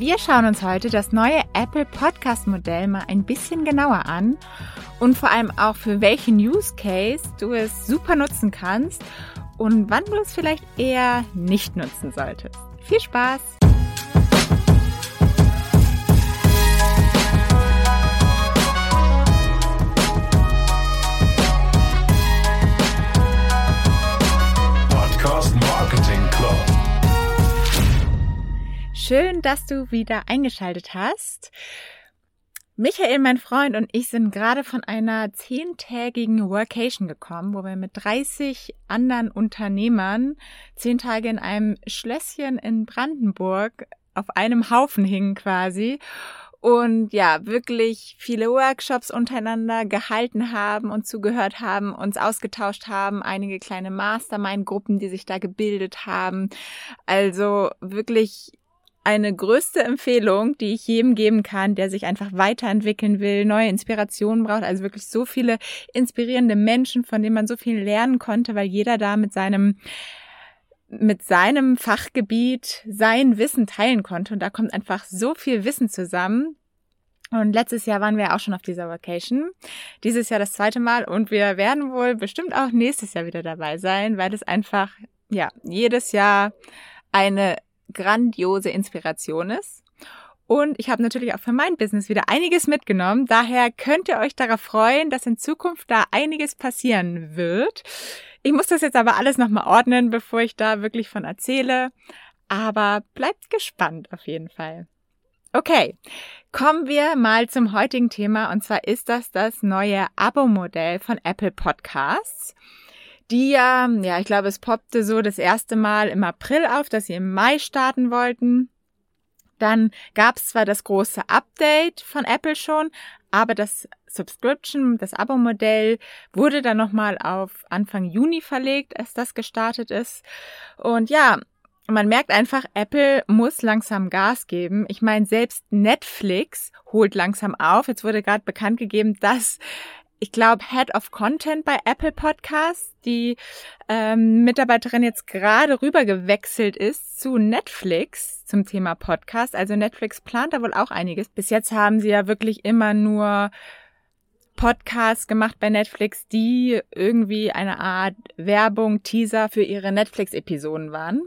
Wir schauen uns heute das neue Apple Podcast Modell mal ein bisschen genauer an und vor allem auch für welchen Use Case du es super nutzen kannst und wann du es vielleicht eher nicht nutzen solltest. Viel Spaß! Schön, dass du wieder eingeschaltet hast. Michael, mein Freund und ich sind gerade von einer zehntägigen Workation gekommen, wo wir mit 30 anderen Unternehmern zehn Tage in einem Schlösschen in Brandenburg auf einem Haufen hingen quasi und ja, wirklich viele Workshops untereinander gehalten haben und zugehört haben, uns ausgetauscht haben, einige kleine Mastermind-Gruppen, die sich da gebildet haben. Also wirklich eine größte Empfehlung, die ich jedem geben kann, der sich einfach weiterentwickeln will, neue Inspirationen braucht. Also wirklich so viele inspirierende Menschen, von denen man so viel lernen konnte, weil jeder da mit seinem mit seinem Fachgebiet sein Wissen teilen konnte. Und da kommt einfach so viel Wissen zusammen. Und letztes Jahr waren wir auch schon auf dieser Vacation. Dieses Jahr das zweite Mal. Und wir werden wohl bestimmt auch nächstes Jahr wieder dabei sein, weil es einfach, ja, jedes Jahr eine grandiose Inspiration ist. Und ich habe natürlich auch für mein Business wieder einiges mitgenommen. Daher könnt ihr euch darauf freuen, dass in Zukunft da einiges passieren wird. Ich muss das jetzt aber alles nochmal ordnen, bevor ich da wirklich von erzähle. Aber bleibt gespannt auf jeden Fall. Okay, kommen wir mal zum heutigen Thema. Und zwar ist das das neue Abo-Modell von Apple Podcasts die ja, ja, ich glaube, es poppte so das erste Mal im April auf, dass sie im Mai starten wollten. Dann gab es zwar das große Update von Apple schon, aber das Subscription, das Abo-Modell wurde dann nochmal auf Anfang Juni verlegt, als das gestartet ist. Und ja, man merkt einfach, Apple muss langsam Gas geben. Ich meine, selbst Netflix holt langsam auf. Jetzt wurde gerade bekannt gegeben, dass ich glaube, Head of Content bei Apple Podcasts, die ähm, Mitarbeiterin jetzt gerade rüber gewechselt ist zu Netflix zum Thema Podcast. Also Netflix plant da wohl auch einiges. Bis jetzt haben sie ja wirklich immer nur Podcasts gemacht bei Netflix, die irgendwie eine Art Werbung, Teaser für ihre Netflix-Episoden waren.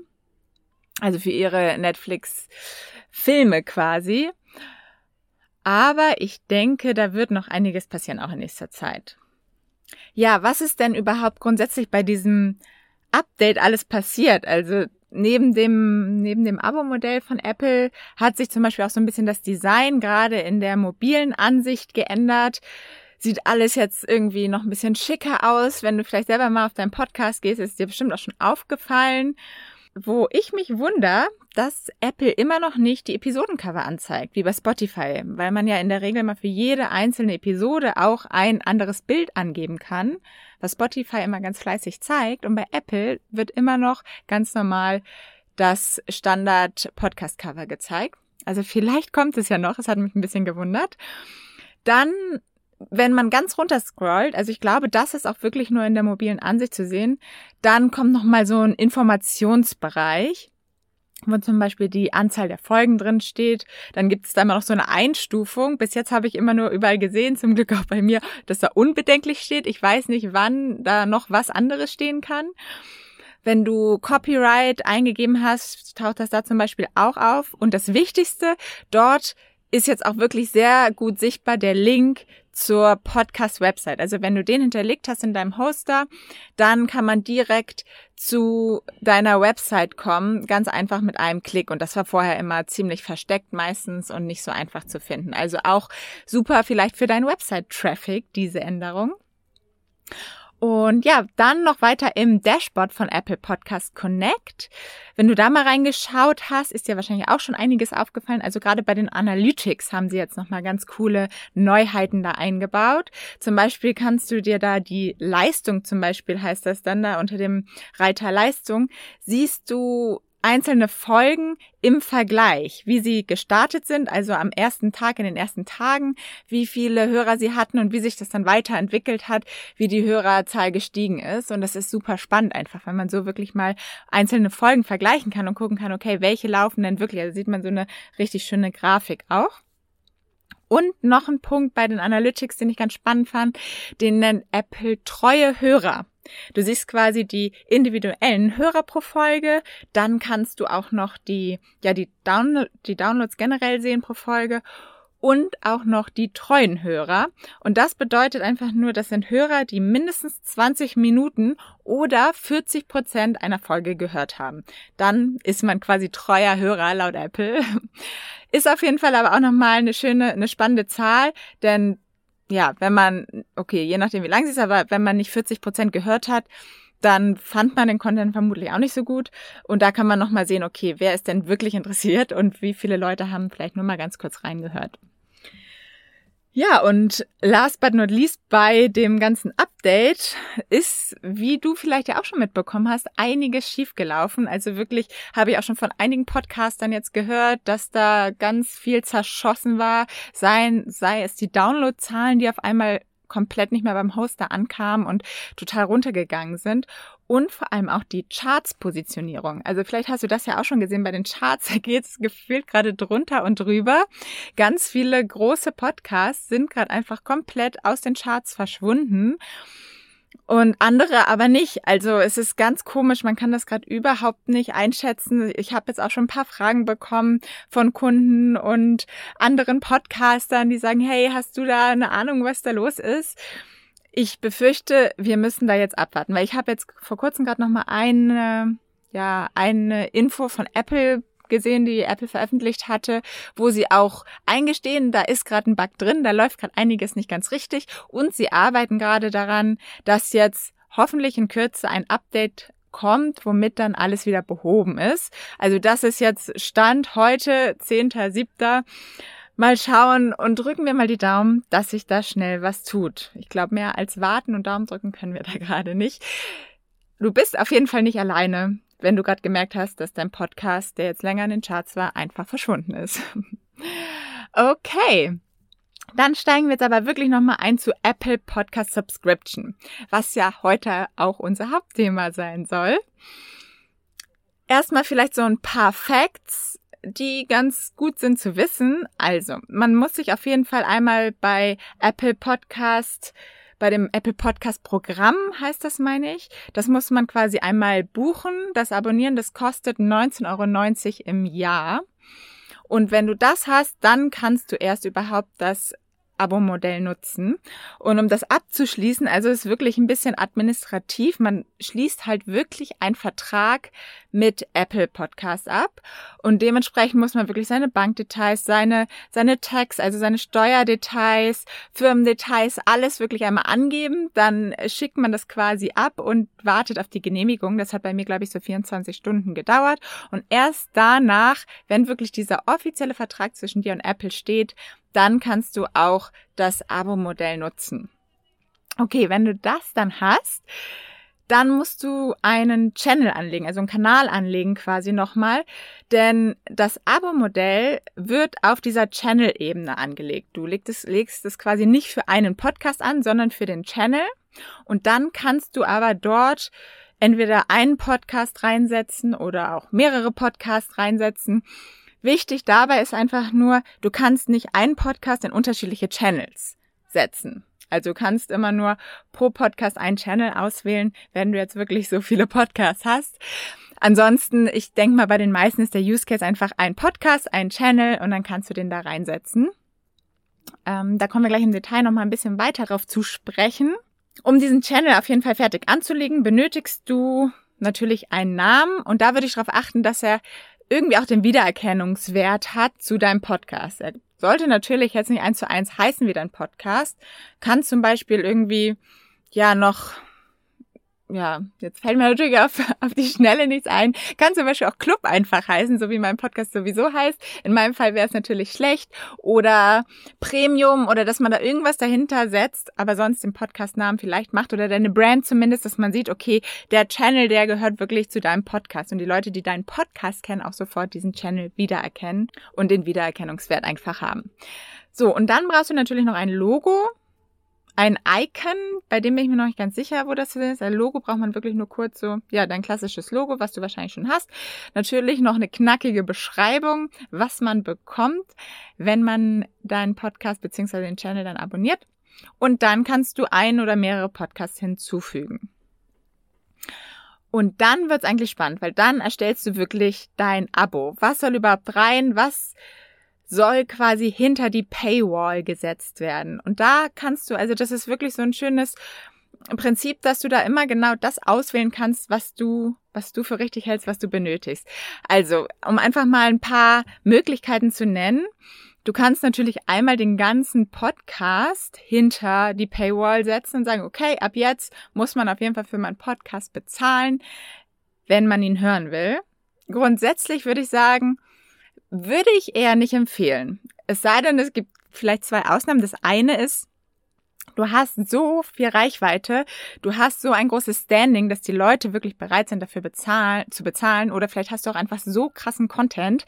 Also für ihre Netflix-Filme quasi. Aber ich denke, da wird noch einiges passieren, auch in nächster Zeit. Ja, was ist denn überhaupt grundsätzlich bei diesem Update alles passiert? Also neben dem, neben dem Abo-Modell von Apple hat sich zum Beispiel auch so ein bisschen das Design gerade in der mobilen Ansicht geändert. Sieht alles jetzt irgendwie noch ein bisschen schicker aus. Wenn du vielleicht selber mal auf deinen Podcast gehst, ist dir bestimmt auch schon aufgefallen wo ich mich wunder, dass Apple immer noch nicht die Episodencover anzeigt, wie bei Spotify, weil man ja in der Regel mal für jede einzelne Episode auch ein anderes Bild angeben kann, was Spotify immer ganz fleißig zeigt. Und bei Apple wird immer noch ganz normal das Standard Podcast Cover gezeigt. Also vielleicht kommt es ja noch, es hat mich ein bisschen gewundert. Dann wenn man ganz runter scrollt, also ich glaube, das ist auch wirklich nur in der mobilen Ansicht zu sehen, dann kommt noch mal so ein Informationsbereich, wo zum Beispiel die Anzahl der Folgen drin steht. Dann gibt es da immer noch so eine Einstufung. Bis jetzt habe ich immer nur überall gesehen, zum Glück auch bei mir, dass da unbedenklich steht. Ich weiß nicht, wann da noch was anderes stehen kann. Wenn du Copyright eingegeben hast, taucht das da zum Beispiel auch auf. Und das Wichtigste, dort ist jetzt auch wirklich sehr gut sichtbar der Link zur Podcast-Website. Also wenn du den hinterlegt hast in deinem Hoster, dann kann man direkt zu deiner Website kommen, ganz einfach mit einem Klick. Und das war vorher immer ziemlich versteckt meistens und nicht so einfach zu finden. Also auch super vielleicht für deinen Website-Traffic, diese Änderung. Und ja, dann noch weiter im Dashboard von Apple Podcast Connect. Wenn du da mal reingeschaut hast, ist dir wahrscheinlich auch schon einiges aufgefallen. Also gerade bei den Analytics haben sie jetzt nochmal ganz coole Neuheiten da eingebaut. Zum Beispiel kannst du dir da die Leistung zum Beispiel heißt das dann da unter dem Reiter Leistung, siehst du einzelne Folgen im Vergleich, wie sie gestartet sind, also am ersten Tag, in den ersten Tagen, wie viele Hörer sie hatten und wie sich das dann weiterentwickelt hat, wie die Hörerzahl gestiegen ist. Und das ist super spannend einfach, wenn man so wirklich mal einzelne Folgen vergleichen kann und gucken kann, okay, welche laufen denn wirklich? Also sieht man so eine richtig schöne Grafik auch. Und noch ein Punkt bei den Analytics, den ich ganz spannend fand, den nennt Apple treue Hörer. Du siehst quasi die individuellen Hörer pro Folge, dann kannst du auch noch die, ja, die, Download, die Downloads generell sehen pro Folge und auch noch die treuen Hörer. Und das bedeutet einfach nur, das sind Hörer, die mindestens 20 Minuten oder 40 Prozent einer Folge gehört haben. Dann ist man quasi treuer Hörer laut Apple. Ist auf jeden Fall aber auch nochmal eine schöne, eine spannende Zahl, denn ja, wenn man, okay, je nachdem wie lang sie ist, aber wenn man nicht 40 Prozent gehört hat, dann fand man den Content vermutlich auch nicht so gut. Und da kann man nochmal sehen, okay, wer ist denn wirklich interessiert und wie viele Leute haben vielleicht nur mal ganz kurz reingehört. Ja, und last but not least bei dem ganzen Update ist, wie du vielleicht ja auch schon mitbekommen hast, einiges schiefgelaufen. Also wirklich habe ich auch schon von einigen Podcastern jetzt gehört, dass da ganz viel zerschossen war. Sei, sei es die Downloadzahlen, die auf einmal komplett nicht mehr beim Hoster ankamen und total runtergegangen sind. Und vor allem auch die Charts-Positionierung. Also vielleicht hast du das ja auch schon gesehen bei den Charts, da geht es gefühlt gerade drunter und drüber. Ganz viele große Podcasts sind gerade einfach komplett aus den Charts verschwunden und andere aber nicht. Also es ist ganz komisch, man kann das gerade überhaupt nicht einschätzen. Ich habe jetzt auch schon ein paar Fragen bekommen von Kunden und anderen Podcastern, die sagen, hey, hast du da eine Ahnung, was da los ist? Ich befürchte, wir müssen da jetzt abwarten, weil ich habe jetzt vor kurzem gerade noch mal eine ja, eine Info von Apple gesehen, die Apple veröffentlicht hatte, wo sie auch eingestehen, da ist gerade ein Bug drin, da läuft gerade einiges nicht ganz richtig und sie arbeiten gerade daran, dass jetzt hoffentlich in Kürze ein Update kommt, womit dann alles wieder behoben ist. Also das ist jetzt Stand heute, 10.7. Mal schauen und drücken wir mal die Daumen, dass sich da schnell was tut. Ich glaube, mehr als warten und Daumen drücken können wir da gerade nicht. Du bist auf jeden Fall nicht alleine wenn du gerade gemerkt hast, dass dein Podcast, der jetzt länger in den Charts war, einfach verschwunden ist. okay. Dann steigen wir jetzt aber wirklich nochmal ein zu Apple Podcast Subscription, was ja heute auch unser Hauptthema sein soll. Erstmal vielleicht so ein paar Facts, die ganz gut sind zu wissen. Also, man muss sich auf jeden Fall einmal bei Apple Podcast bei dem Apple Podcast Programm heißt das, meine ich. Das muss man quasi einmal buchen. Das Abonnieren, das kostet 19,90 Euro im Jahr. Und wenn du das hast, dann kannst du erst überhaupt das Abo-Modell nutzen. Und um das abzuschließen, also ist wirklich ein bisschen administrativ. Man schließt halt wirklich einen Vertrag mit Apple Podcasts ab. Und dementsprechend muss man wirklich seine Bankdetails, seine, seine Tax, also seine Steuerdetails, Firmendetails, alles wirklich einmal angeben. Dann schickt man das quasi ab und wartet auf die Genehmigung. Das hat bei mir, glaube ich, so 24 Stunden gedauert. Und erst danach, wenn wirklich dieser offizielle Vertrag zwischen dir und Apple steht, dann kannst du auch das Abo-Modell nutzen. Okay, wenn du das dann hast, dann musst du einen Channel anlegen, also einen Kanal anlegen quasi nochmal, denn das Abo-Modell wird auf dieser Channel-Ebene angelegt. Du legst es, legst es quasi nicht für einen Podcast an, sondern für den Channel und dann kannst du aber dort entweder einen Podcast reinsetzen oder auch mehrere Podcasts reinsetzen Wichtig dabei ist einfach nur, du kannst nicht einen Podcast in unterschiedliche Channels setzen. Also du kannst immer nur pro Podcast einen Channel auswählen, wenn du jetzt wirklich so viele Podcasts hast. Ansonsten, ich denke mal, bei den meisten ist der Use Case einfach ein Podcast, ein Channel und dann kannst du den da reinsetzen. Ähm, da kommen wir gleich im Detail nochmal ein bisschen weiter darauf zu sprechen. Um diesen Channel auf jeden Fall fertig anzulegen, benötigst du natürlich einen Namen und da würde ich darauf achten, dass er irgendwie auch den Wiedererkennungswert hat zu deinem Podcast. Er sollte natürlich jetzt nicht eins zu eins heißen wie dein Podcast, kann zum Beispiel irgendwie ja noch ja, jetzt fällt mir natürlich auf, auf die Schnelle nichts ein. Kann zum Beispiel auch Club einfach heißen, so wie mein Podcast sowieso heißt. In meinem Fall wäre es natürlich schlecht. Oder Premium oder dass man da irgendwas dahinter setzt, aber sonst den Podcastnamen vielleicht macht oder deine Brand zumindest, dass man sieht, okay, der Channel, der gehört wirklich zu deinem Podcast. Und die Leute, die deinen Podcast kennen, auch sofort diesen Channel wiedererkennen und den Wiedererkennungswert einfach haben. So, und dann brauchst du natürlich noch ein Logo ein Icon, bei dem bin ich mir noch nicht ganz sicher, wo das ist. Ein Logo braucht man wirklich nur kurz so, ja, dein klassisches Logo, was du wahrscheinlich schon hast. Natürlich noch eine knackige Beschreibung, was man bekommt, wenn man deinen Podcast bzw. den Channel dann abonniert. Und dann kannst du ein oder mehrere Podcasts hinzufügen. Und dann wird's eigentlich spannend, weil dann erstellst du wirklich dein Abo. Was soll überhaupt rein? Was soll quasi hinter die Paywall gesetzt werden. Und da kannst du, also das ist wirklich so ein schönes Prinzip, dass du da immer genau das auswählen kannst, was du, was du für richtig hältst, was du benötigst. Also, um einfach mal ein paar Möglichkeiten zu nennen. Du kannst natürlich einmal den ganzen Podcast hinter die Paywall setzen und sagen, okay, ab jetzt muss man auf jeden Fall für meinen Podcast bezahlen, wenn man ihn hören will. Grundsätzlich würde ich sagen, würde ich eher nicht empfehlen. Es sei denn, es gibt vielleicht zwei Ausnahmen. Das eine ist, du hast so viel Reichweite, du hast so ein großes Standing, dass die Leute wirklich bereit sind, dafür bezahlen, zu bezahlen. Oder vielleicht hast du auch einfach so krassen Content.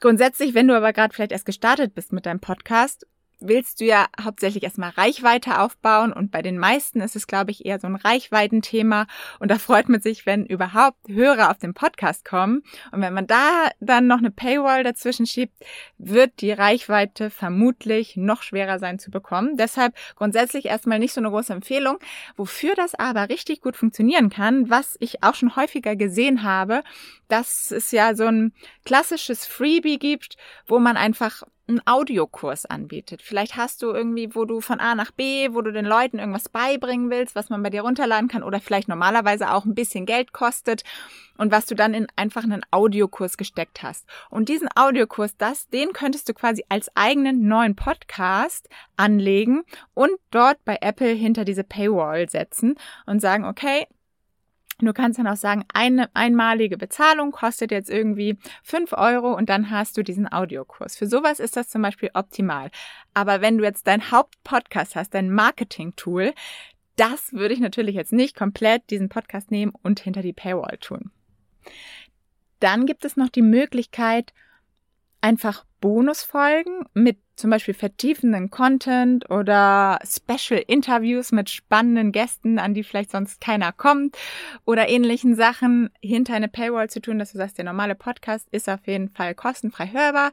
Grundsätzlich, wenn du aber gerade vielleicht erst gestartet bist mit deinem Podcast, willst du ja hauptsächlich erstmal Reichweite aufbauen und bei den meisten ist es, glaube ich, eher so ein Reichweitenthema und da freut man sich, wenn überhaupt Hörer auf den Podcast kommen und wenn man da dann noch eine Paywall dazwischen schiebt, wird die Reichweite vermutlich noch schwerer sein zu bekommen. Deshalb grundsätzlich erstmal nicht so eine große Empfehlung. Wofür das aber richtig gut funktionieren kann, was ich auch schon häufiger gesehen habe, dass es ja so ein klassisches Freebie gibt, wo man einfach einen Audiokurs anbietet. Vielleicht hast du irgendwie, wo du von A nach B, wo du den Leuten irgendwas beibringen willst, was man bei dir runterladen kann oder vielleicht normalerweise auch ein bisschen Geld kostet und was du dann in einfach einen Audiokurs gesteckt hast. Und diesen Audiokurs, das, den könntest du quasi als eigenen neuen Podcast anlegen und dort bei Apple hinter diese Paywall setzen und sagen, okay, Du kannst dann auch sagen, eine einmalige Bezahlung kostet jetzt irgendwie fünf Euro und dann hast du diesen Audiokurs. Für sowas ist das zum Beispiel optimal. Aber wenn du jetzt dein Hauptpodcast hast, dein Marketing-Tool, das würde ich natürlich jetzt nicht komplett diesen Podcast nehmen und hinter die Paywall tun. Dann gibt es noch die Möglichkeit, einfach Bonusfolgen mit zum Beispiel vertiefenden Content oder Special Interviews mit spannenden Gästen, an die vielleicht sonst keiner kommt oder ähnlichen Sachen hinter eine Paywall zu tun, dass du sagst, der normale Podcast ist auf jeden Fall kostenfrei hörbar.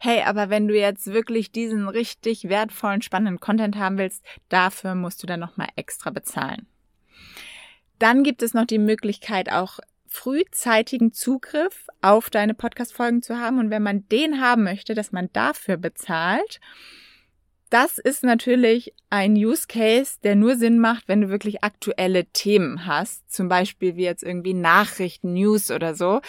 Hey, aber wenn du jetzt wirklich diesen richtig wertvollen, spannenden Content haben willst, dafür musst du dann nochmal extra bezahlen. Dann gibt es noch die Möglichkeit, auch frühzeitigen Zugriff auf deine Podcast-Folgen zu haben. Und wenn man den haben möchte, dass man dafür bezahlt, das ist natürlich ein Use Case, der nur Sinn macht, wenn du wirklich aktuelle Themen hast. Zum Beispiel wie jetzt irgendwie Nachrichten, News oder so.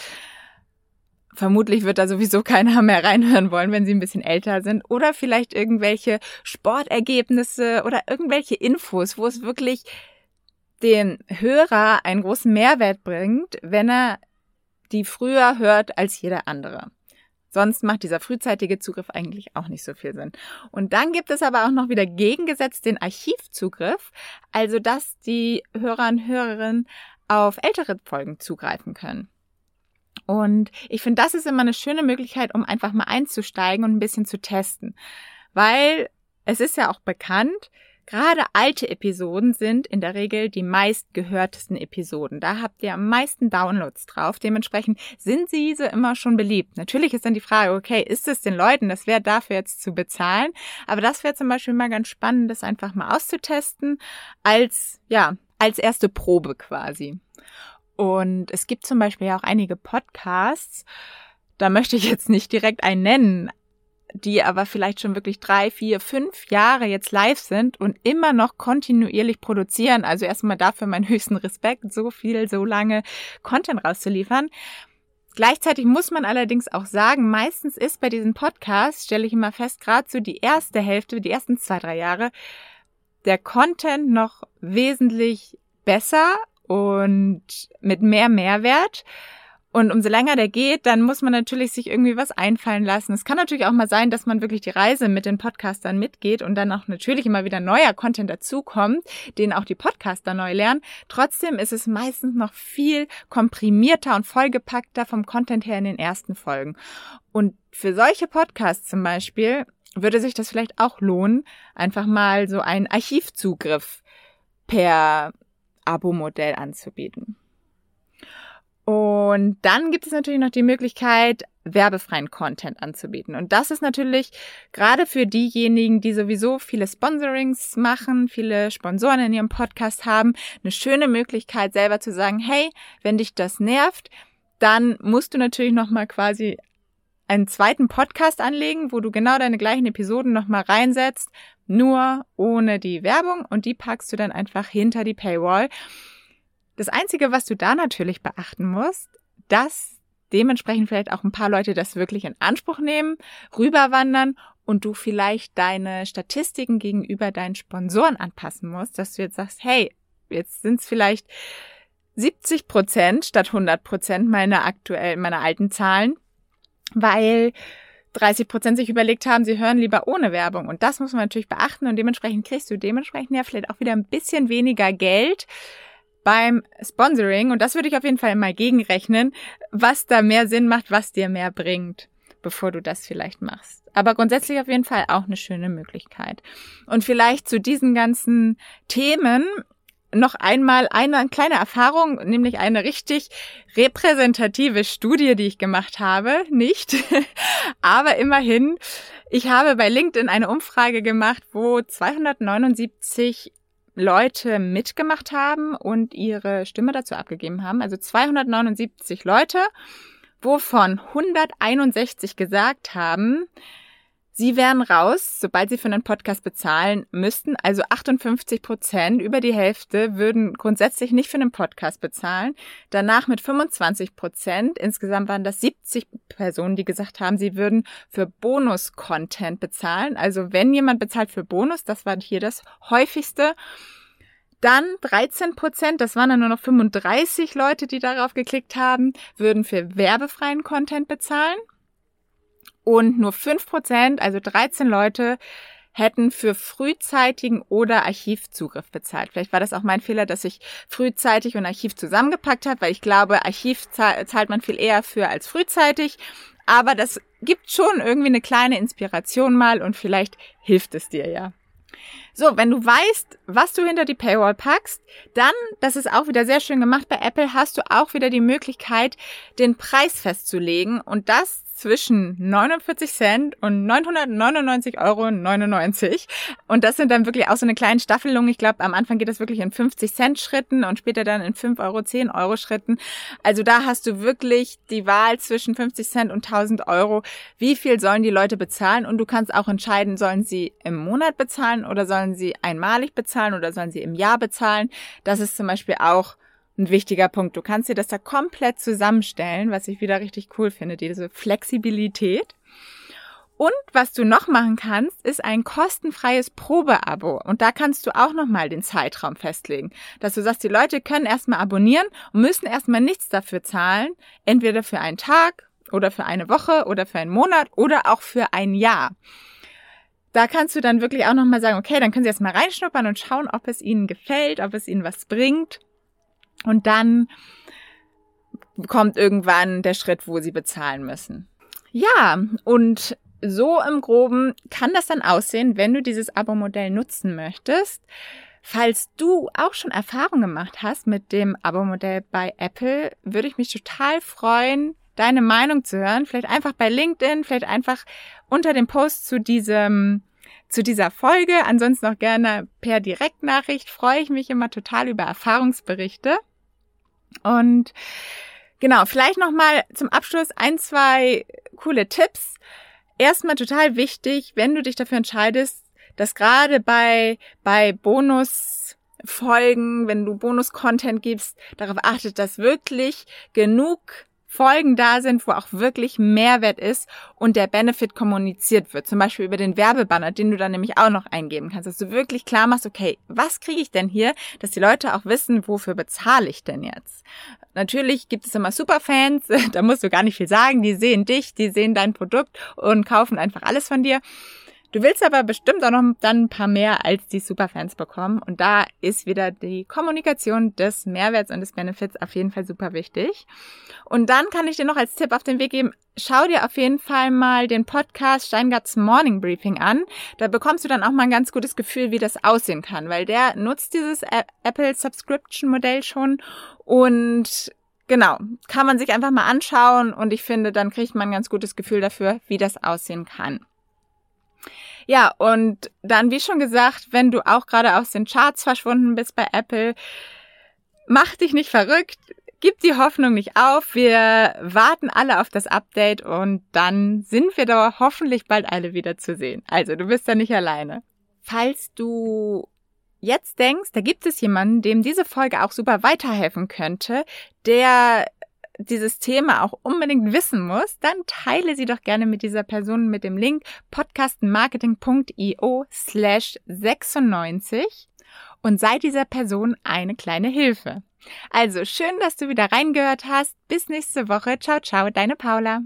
Vermutlich wird da sowieso keiner mehr reinhören wollen, wenn sie ein bisschen älter sind. Oder vielleicht irgendwelche Sportergebnisse oder irgendwelche Infos, wo es wirklich den Hörer einen großen Mehrwert bringt, wenn er die früher hört als jeder andere. Sonst macht dieser frühzeitige Zugriff eigentlich auch nicht so viel Sinn. Und dann gibt es aber auch noch wieder gegengesetzt den Archivzugriff, also dass die Hörer und Hörerinnen auf ältere Folgen zugreifen können. Und ich finde, das ist immer eine schöne Möglichkeit, um einfach mal einzusteigen und ein bisschen zu testen. Weil es ist ja auch bekannt, Gerade alte Episoden sind in der Regel die meistgehörtesten Episoden. Da habt ihr am meisten Downloads drauf. Dementsprechend sind diese immer schon beliebt. Natürlich ist dann die Frage, okay, ist es den Leuten das wert, dafür jetzt zu bezahlen? Aber das wäre zum Beispiel mal ganz spannend, das einfach mal auszutesten als, ja, als erste Probe quasi. Und es gibt zum Beispiel auch einige Podcasts, da möchte ich jetzt nicht direkt einen nennen, die aber vielleicht schon wirklich drei, vier, fünf Jahre jetzt live sind und immer noch kontinuierlich produzieren. Also erstmal dafür meinen höchsten Respekt, so viel, so lange Content rauszuliefern. Gleichzeitig muss man allerdings auch sagen, meistens ist bei diesen Podcasts, stelle ich immer fest, gerade so die erste Hälfte, die ersten zwei, drei Jahre, der Content noch wesentlich besser und mit mehr Mehrwert. Und umso länger der geht, dann muss man natürlich sich irgendwie was einfallen lassen. Es kann natürlich auch mal sein, dass man wirklich die Reise mit den Podcastern mitgeht und dann auch natürlich immer wieder neuer Content dazukommt, den auch die Podcaster neu lernen. Trotzdem ist es meistens noch viel komprimierter und vollgepackter vom Content her in den ersten Folgen. Und für solche Podcasts zum Beispiel würde sich das vielleicht auch lohnen, einfach mal so einen Archivzugriff per Abo-Modell anzubieten. Und dann gibt es natürlich noch die Möglichkeit, werbefreien Content anzubieten. Und das ist natürlich gerade für diejenigen, die sowieso viele Sponsorings machen, viele Sponsoren in ihrem Podcast haben, eine schöne Möglichkeit, selber zu sagen, hey, wenn dich das nervt, dann musst du natürlich nochmal quasi einen zweiten Podcast anlegen, wo du genau deine gleichen Episoden nochmal reinsetzt, nur ohne die Werbung und die packst du dann einfach hinter die Paywall. Das Einzige, was du da natürlich beachten musst, dass dementsprechend vielleicht auch ein paar Leute das wirklich in Anspruch nehmen, rüberwandern und du vielleicht deine Statistiken gegenüber deinen Sponsoren anpassen musst, dass du jetzt sagst, hey, jetzt sind es vielleicht 70 Prozent statt 100 Prozent meiner aktuellen, meiner alten Zahlen, weil 30 Prozent sich überlegt haben, sie hören lieber ohne Werbung. Und das muss man natürlich beachten und dementsprechend kriegst du dementsprechend ja vielleicht auch wieder ein bisschen weniger Geld, beim Sponsoring, und das würde ich auf jeden Fall mal gegenrechnen, was da mehr Sinn macht, was dir mehr bringt, bevor du das vielleicht machst. Aber grundsätzlich auf jeden Fall auch eine schöne Möglichkeit. Und vielleicht zu diesen ganzen Themen noch einmal eine kleine Erfahrung, nämlich eine richtig repräsentative Studie, die ich gemacht habe. Nicht, aber immerhin. Ich habe bei LinkedIn eine Umfrage gemacht, wo 279 Leute mitgemacht haben und ihre Stimme dazu abgegeben haben. Also 279 Leute, wovon 161 gesagt haben, Sie wären raus, sobald Sie für einen Podcast bezahlen müssten. Also 58 Prozent, über die Hälfte, würden grundsätzlich nicht für einen Podcast bezahlen. Danach mit 25 Prozent. Insgesamt waren das 70 Personen, die gesagt haben, sie würden für Bonus-Content bezahlen. Also wenn jemand bezahlt für Bonus, das war hier das häufigste. Dann 13 Prozent, das waren dann nur noch 35 Leute, die darauf geklickt haben, würden für werbefreien Content bezahlen und nur fünf Prozent, also 13 Leute, hätten für frühzeitigen oder Archivzugriff bezahlt. Vielleicht war das auch mein Fehler, dass ich frühzeitig und Archiv zusammengepackt habe, weil ich glaube, Archiv zahlt man viel eher für als frühzeitig. Aber das gibt schon irgendwie eine kleine Inspiration mal und vielleicht hilft es dir ja. So, wenn du weißt, was du hinter die Paywall packst, dann, das ist auch wieder sehr schön gemacht bei Apple, hast du auch wieder die Möglichkeit, den Preis festzulegen und das zwischen 49 Cent und 999,99 Euro. Und das sind dann wirklich auch so eine kleine Staffelung. Ich glaube, am Anfang geht das wirklich in 50 Cent Schritten und später dann in 5 Euro, 10 Euro Schritten. Also da hast du wirklich die Wahl zwischen 50 Cent und 1000 Euro. Wie viel sollen die Leute bezahlen? Und du kannst auch entscheiden, sollen sie im Monat bezahlen oder sollen sie einmalig bezahlen oder sollen sie im Jahr bezahlen? Das ist zum Beispiel auch ein wichtiger Punkt. Du kannst dir das da komplett zusammenstellen, was ich wieder richtig cool finde, diese Flexibilität. Und was du noch machen kannst, ist ein kostenfreies Probeabo. Und da kannst du auch nochmal den Zeitraum festlegen. Dass du sagst, die Leute können erstmal abonnieren und müssen erstmal nichts dafür zahlen. Entweder für einen Tag oder für eine Woche oder für einen Monat oder auch für ein Jahr. Da kannst du dann wirklich auch nochmal sagen, okay, dann können sie erstmal reinschnuppern und schauen, ob es ihnen gefällt, ob es ihnen was bringt. Und dann kommt irgendwann der Schritt, wo sie bezahlen müssen. Ja, und so im groben kann das dann aussehen, wenn du dieses Abo-Modell nutzen möchtest. Falls du auch schon Erfahrung gemacht hast mit dem Abo-Modell bei Apple, würde ich mich total freuen, deine Meinung zu hören. Vielleicht einfach bei LinkedIn, vielleicht einfach unter dem Post zu diesem zu dieser Folge. Ansonsten auch gerne per Direktnachricht freue ich mich immer total über Erfahrungsberichte. Und genau, vielleicht nochmal zum Abschluss ein, zwei coole Tipps. Erstmal total wichtig, wenn du dich dafür entscheidest, dass gerade bei, bei Bonusfolgen, wenn du Bonus-Content gibst, darauf achtet, dass wirklich genug Folgen da sind, wo auch wirklich Mehrwert ist und der Benefit kommuniziert wird. Zum Beispiel über den Werbebanner, den du dann nämlich auch noch eingeben kannst, dass du wirklich klar machst, okay, was kriege ich denn hier, dass die Leute auch wissen, wofür bezahle ich denn jetzt? Natürlich gibt es immer Superfans, da musst du gar nicht viel sagen, die sehen dich, die sehen dein Produkt und kaufen einfach alles von dir. Du willst aber bestimmt auch noch dann ein paar mehr als die Superfans bekommen. Und da ist wieder die Kommunikation des Mehrwerts und des Benefits auf jeden Fall super wichtig. Und dann kann ich dir noch als Tipp auf den Weg geben, schau dir auf jeden Fall mal den Podcast Steingarts Morning Briefing an. Da bekommst du dann auch mal ein ganz gutes Gefühl, wie das aussehen kann, weil der nutzt dieses Apple Subscription Modell schon und Genau, kann man sich einfach mal anschauen und ich finde, dann kriegt man ein ganz gutes Gefühl dafür, wie das aussehen kann. Ja, und dann, wie schon gesagt, wenn du auch gerade aus den Charts verschwunden bist bei Apple, mach dich nicht verrückt, gib die Hoffnung nicht auf. Wir warten alle auf das Update und dann sind wir da hoffentlich bald alle wieder zu sehen. Also, du bist da nicht alleine. Falls du jetzt denkst, da gibt es jemanden, dem diese Folge auch super weiterhelfen könnte, der dieses Thema auch unbedingt wissen muss, dann teile sie doch gerne mit dieser Person mit dem Link podcastmarketing.io slash 96 und sei dieser Person eine kleine Hilfe. Also schön, dass du wieder reingehört hast. Bis nächste Woche. Ciao, ciao, deine Paula.